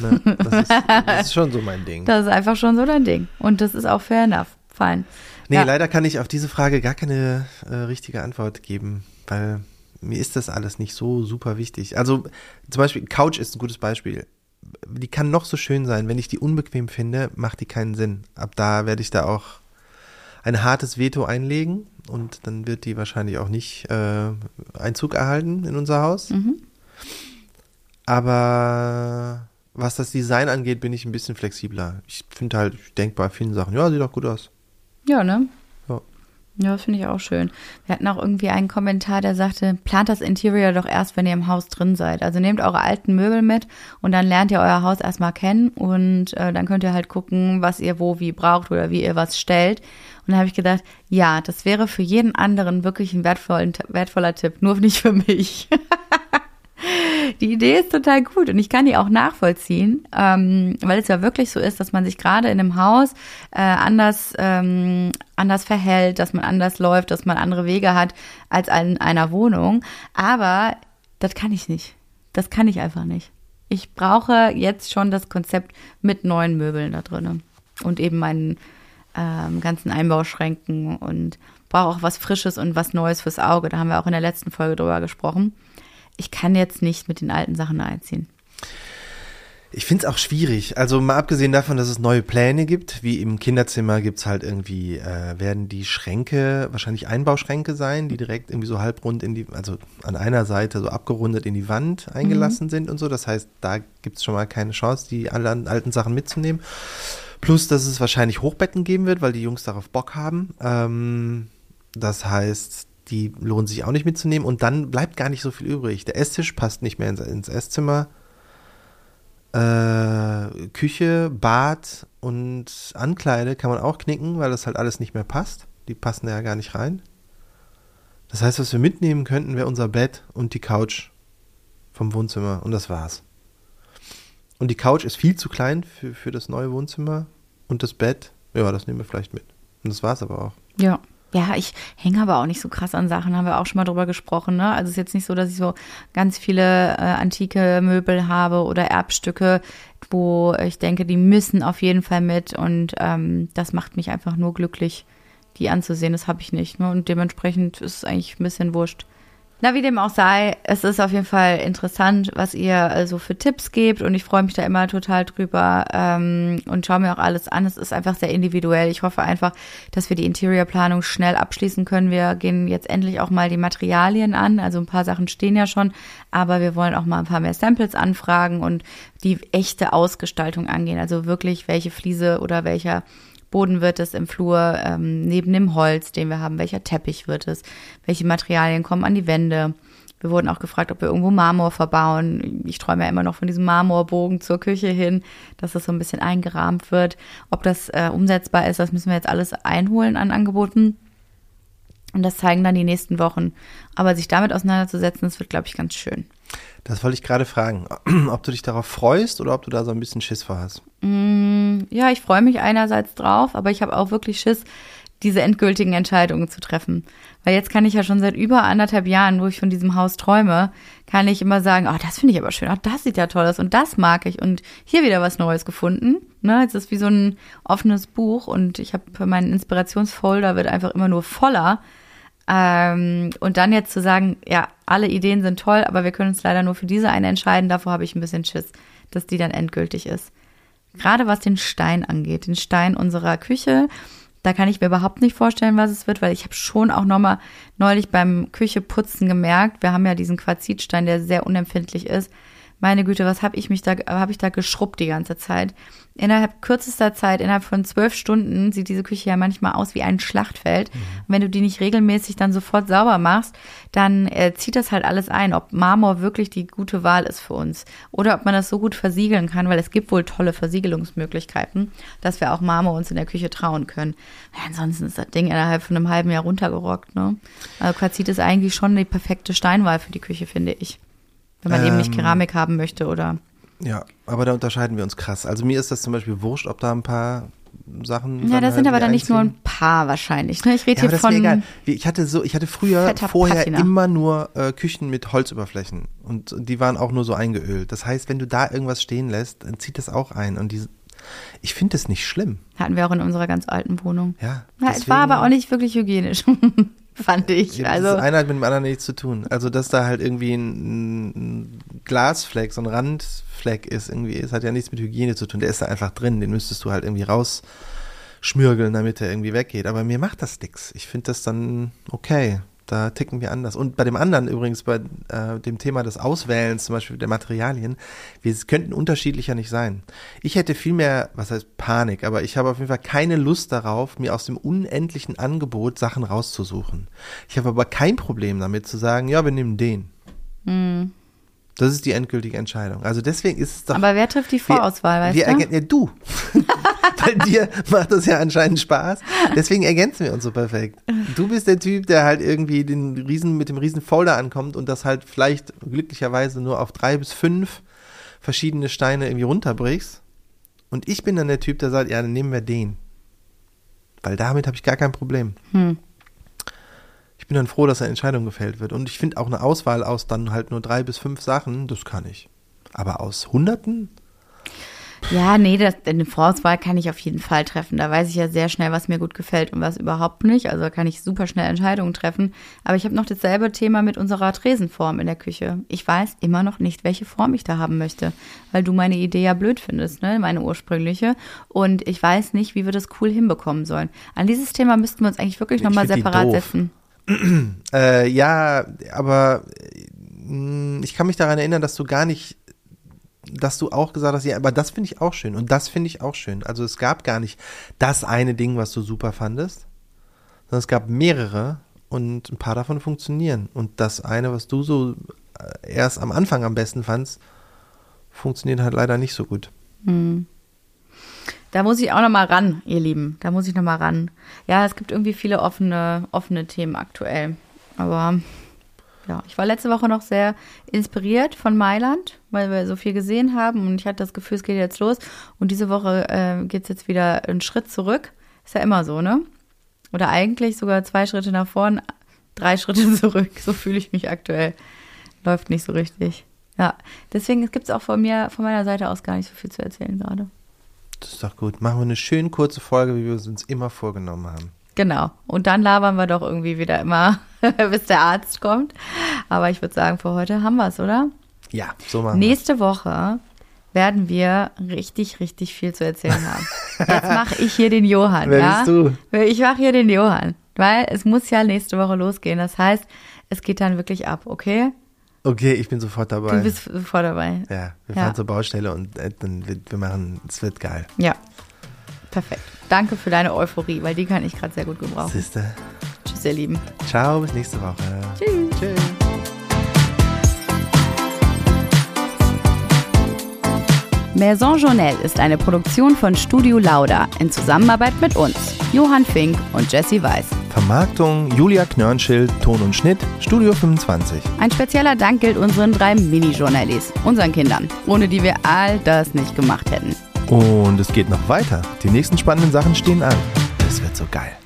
Ne? Das, ist, das ist schon so mein Ding. Das ist einfach schon so dein Ding. Und das ist auch fair enough. Fein. Nee, Ja. leider kann ich auf diese Frage gar keine äh, richtige Antwort geben, weil mir ist das alles nicht so super wichtig. Also zum Beispiel Couch ist ein gutes Beispiel. Die kann noch so schön sein, wenn ich die unbequem finde, macht die keinen Sinn. Ab da werde ich da auch ein hartes Veto einlegen und dann wird die wahrscheinlich auch nicht äh, Einzug erhalten in unser Haus. Mhm. Aber was das Design angeht, bin ich ein bisschen flexibler. Ich finde halt, ich denke bei vielen Sachen, ja, sieht doch gut aus. Ja, ne? Ja. Ja, das finde ich auch schön. Wir hatten auch irgendwie einen Kommentar, der sagte, plant das Interior doch erst, wenn ihr im Haus drin seid. Also nehmt eure alten Möbel mit und dann lernt ihr euer Haus erstmal kennen und äh, dann könnt ihr halt gucken, was ihr wo wie braucht oder wie ihr was stellt. Und da habe ich gedacht, ja, das wäre für jeden anderen wirklich ein wertvollen, wertvoller Tipp, nur nicht für mich. Die Idee ist total gut und ich kann die auch nachvollziehen, ähm, weil es ja wirklich so ist, dass man sich gerade in einem Haus äh, anders, ähm, anders verhält, dass man anders läuft, dass man andere Wege hat als in einer Wohnung. Aber das kann ich nicht. Das kann ich einfach nicht. Ich brauche jetzt schon das Konzept mit neuen Möbeln da drinnen und eben meinen ähm, ganzen Einbauschränken und brauche auch was Frisches und was Neues fürs Auge. Da haben wir auch in der letzten Folge drüber gesprochen. Ich kann jetzt nicht mit den alten Sachen einziehen. Ich finde es auch schwierig. Also mal abgesehen davon, dass es neue Pläne gibt, wie im Kinderzimmer gibt's halt irgendwie, äh, werden die Schränke wahrscheinlich Einbauschränke sein, die direkt irgendwie so halbrund in die, also an einer Seite so abgerundet in die Wand eingelassen sind und so. Das heißt, da gibt's schon mal keine Chance, die alten Sachen mitzunehmen. Plus, dass es wahrscheinlich Hochbetten geben wird, weil die Jungs darauf Bock haben. Ähm, das heißt, die lohnen sich auch nicht mitzunehmen und dann bleibt gar nicht so viel übrig. Der Esstisch passt nicht mehr ins, ins Esszimmer. Äh, Küche, Bad und Ankleide kann man auch knicken, weil das halt alles nicht mehr passt. Die passen da ja gar nicht rein. Das heißt, was wir mitnehmen könnten, wäre unser Bett und die Couch vom Wohnzimmer und das war's. Und die Couch ist viel zu klein für, für das neue Wohnzimmer und das Bett, ja, das nehmen wir vielleicht mit. Und das war's aber auch. Ja. Ja, ich hänge aber auch nicht so krass an Sachen, haben wir auch schon mal drüber gesprochen. Ne? Also es ist jetzt nicht so, dass ich so ganz viele äh, antike Möbel habe oder Erbstücke, wo ich denke, die müssen auf jeden Fall mit und ähm, das macht mich einfach nur glücklich, die anzusehen. Das habe ich nicht. Ne? Und dementsprechend ist es eigentlich ein bisschen wurscht. Na, wie dem auch sei, es ist auf jeden Fall interessant, was ihr also für Tipps gebt und ich freue mich da immer total drüber ähm, und schaue mir auch alles an. Es ist einfach sehr individuell. Ich hoffe einfach, dass wir die Interiorplanung schnell abschließen können. Wir gehen jetzt endlich auch mal die Materialien an. Also ein paar Sachen stehen ja schon, aber wir wollen auch mal ein paar mehr Samples anfragen und die echte Ausgestaltung angehen. Also wirklich, welche Fliese oder welcher Boden wird es im Flur, ähm, neben dem Holz, den wir haben, welcher Teppich wird es, welche Materialien kommen an die Wände. Wir wurden auch gefragt, ob wir irgendwo Marmor verbauen. Ich träume ja immer noch von diesem Marmorbogen zur Küche hin, dass das so ein bisschen eingerahmt wird. Ob das äh, umsetzbar ist, das müssen wir jetzt alles einholen an Angeboten. Und das zeigen dann die nächsten Wochen. Aber sich damit auseinanderzusetzen, das wird, glaube ich, ganz schön. Das wollte ich gerade fragen, ob du dich darauf freust oder ob du da so ein bisschen Schiss vor hast. Ja, ich freue mich einerseits drauf, aber ich habe auch wirklich Schiss, diese endgültigen Entscheidungen zu treffen. Weil jetzt kann ich ja schon seit über anderthalb Jahren, wo ich von diesem Haus träume, kann ich immer sagen, oh, das finde ich aber schön, oh, das sieht ja toll aus und das mag ich und hier wieder was Neues gefunden. Ne, es ist wie so ein offenes Buch und ich habe meinen Inspirationsfolder wird einfach immer nur voller. Ähm, und dann jetzt zu sagen, ja, alle Ideen sind toll, aber wir können uns leider nur für diese eine entscheiden, davor habe ich ein bisschen Schiss, dass die dann endgültig ist. Gerade was den Stein angeht, den Stein unserer Küche, da kann ich mir überhaupt nicht vorstellen, was es wird, weil ich habe schon auch nochmal neulich beim Kücheputzen gemerkt, wir haben ja diesen Quarzitstein, der sehr unempfindlich ist. Meine Güte, was habe ich mich da, habe ich da geschrubbt die ganze Zeit? Innerhalb kürzester Zeit, innerhalb von zwölf Stunden, sieht diese Küche ja manchmal aus wie ein Schlachtfeld. Mhm. Und wenn du die nicht regelmäßig dann sofort sauber machst, dann äh, zieht das halt alles ein, ob Marmor wirklich die gute Wahl ist für uns oder ob man das so gut versiegeln kann, weil es gibt wohl tolle Versiegelungsmöglichkeiten, dass wir auch Marmor uns in der Küche trauen können. Ja, ansonsten ist das Ding innerhalb von einem halben Jahr runtergerockt. Ne? Also Quarzit ist eigentlich schon die perfekte Steinwahl für die Küche, finde ich. Wenn man ähm, eben nicht ähm, Keramik haben möchte oder ja, aber da unterscheiden wir uns krass. Also mir ist das zum Beispiel wurscht, ob da ein paar Sachen. Ja, das sind halt aber dann nicht nur ein paar wahrscheinlich. Ne? Ich rede ja, hier von. Egal. Ich hatte so, ich hatte früher vorher Patina. immer nur äh, Küchen mit Holzüberflächen und die waren auch nur so eingeölt. Das heißt, wenn du da irgendwas stehen lässt, dann zieht das auch ein und die, ich finde das nicht schlimm. Hatten wir auch in unserer ganz alten Wohnung. Ja. ja es war aber auch nicht wirklich hygienisch. fand ich. Ja, also das eine hat mit dem anderen nichts zu tun. Also, dass da halt irgendwie ein, ein Glasfleck, so ein Randfleck ist, irgendwie, es hat ja nichts mit Hygiene zu tun. Der ist da einfach drin. Den müsstest du halt irgendwie rausschmürgeln, damit er irgendwie weggeht. Aber mir macht das nix. Ich finde das dann okay. Da ticken wir anders. Und bei dem anderen übrigens, bei äh, dem Thema des Auswählens, zum Beispiel der Materialien, wir könnten unterschiedlicher nicht sein. Ich hätte viel mehr, was heißt Panik, aber ich habe auf jeden Fall keine Lust darauf, mir aus dem unendlichen Angebot Sachen rauszusuchen. Ich habe aber kein Problem damit zu sagen, ja, wir nehmen den. Mhm. Das ist die endgültige Entscheidung. Also deswegen ist es doch. Aber wer trifft die Vorauswahl, wir, weißt wir du? Ja, du. Bei dir macht das ja anscheinend Spaß. Deswegen ergänzen wir uns so perfekt. Du bist der Typ, der halt irgendwie den Riesen, mit dem riesen Folder ankommt und das halt vielleicht glücklicherweise nur auf drei bis fünf verschiedene Steine irgendwie runterbrichst. Und ich bin dann der Typ, der sagt, ja, dann nehmen wir den. Weil damit habe ich gar kein Problem. Hm ich bin dann froh, dass eine Entscheidung gefällt wird. Und ich finde auch eine Auswahl aus dann halt nur drei bis fünf Sachen, das kann ich. Aber aus Hunderten? Ja, nee, das, eine Vorauswahl kann ich auf jeden Fall treffen. Da weiß ich ja sehr schnell, was mir gut gefällt und was überhaupt nicht. Also kann ich super schnell Entscheidungen treffen. Aber ich habe noch dasselbe Thema mit unserer Tresenform in der Küche. Ich weiß immer noch nicht, welche Form ich da haben möchte, weil du meine Idee ja blöd findest, ne, meine ursprüngliche. Und ich weiß nicht, wie wir das cool hinbekommen sollen. An dieses Thema müssten wir uns eigentlich wirklich nochmal separat setzen. äh, ja, aber mh, mm, ich kann mich daran erinnern, dass du gar nicht, dass du auch gesagt hast, ja, aber das finde ich auch schön und das finde ich auch schön. Also es gab gar nicht das eine Ding, was du super fandest, sondern es gab mehrere und ein paar davon funktionieren. Und das eine, was du so äh, erst am Anfang am besten fandst, funktioniert halt leider nicht so gut. Mhm. Da muss ich auch noch mal ran, ihr Lieben. Da muss ich noch mal ran. Ja, es gibt irgendwie viele offene, offene Themen aktuell. Aber ja, ich war letzte Woche noch sehr inspiriert von Mailand, weil wir so viel gesehen haben und ich hatte das Gefühl, es geht jetzt los. Und diese Woche äh, geht es jetzt wieder einen Schritt zurück. Ist ja immer so, ne? Oder eigentlich sogar zwei Schritte nach vorn, drei Schritte zurück. So fühle ich mich aktuell. Läuft nicht so richtig. Ja, deswegen gibt es auch von mir, von meiner Seite aus gar nicht so viel zu erzählen gerade. Das ist doch gut. Machen wir eine schön kurze Folge, wie wir es uns immer vorgenommen haben. Genau. Und dann labern wir doch irgendwie wieder immer, bis der Arzt kommt. Aber ich würde sagen, für heute haben wir es, oder? Ja, so machen wir Nächste Woche werden wir richtig, richtig viel zu erzählen haben. Jetzt mache ich hier den Johann. Wer ja? bist du? Ich mache hier den Johann. Weil es muss ja nächste Woche losgehen. Das heißt, es geht dann wirklich ab, okay? Okay, ich bin sofort dabei. Du bist sofort dabei. Ja, wir fahren ja. zur Baustelle und äh, dann wird, wir machen, es wird geil. Ja, perfekt. Danke für deine Euphorie, weil die kann ich gerade sehr gut gebrauchen. Siehste. Tschüss, ihr Lieben. Ciao, bis nächste Woche. Tschüss. Tschüss. Maison Journelle ist eine Produktion von Studio Lauda in Zusammenarbeit mit uns, Johann Fink und Jesse Weiß. Vermarktung Julia Knörnschild, Ton und Schnitt, Studio 25. Ein spezieller Dank gilt unseren drei Mini-Journalies, unseren Kindern, ohne die wir all das nicht gemacht hätten. Und es geht noch weiter. Die nächsten spannenden Sachen stehen an. Es wird so geil.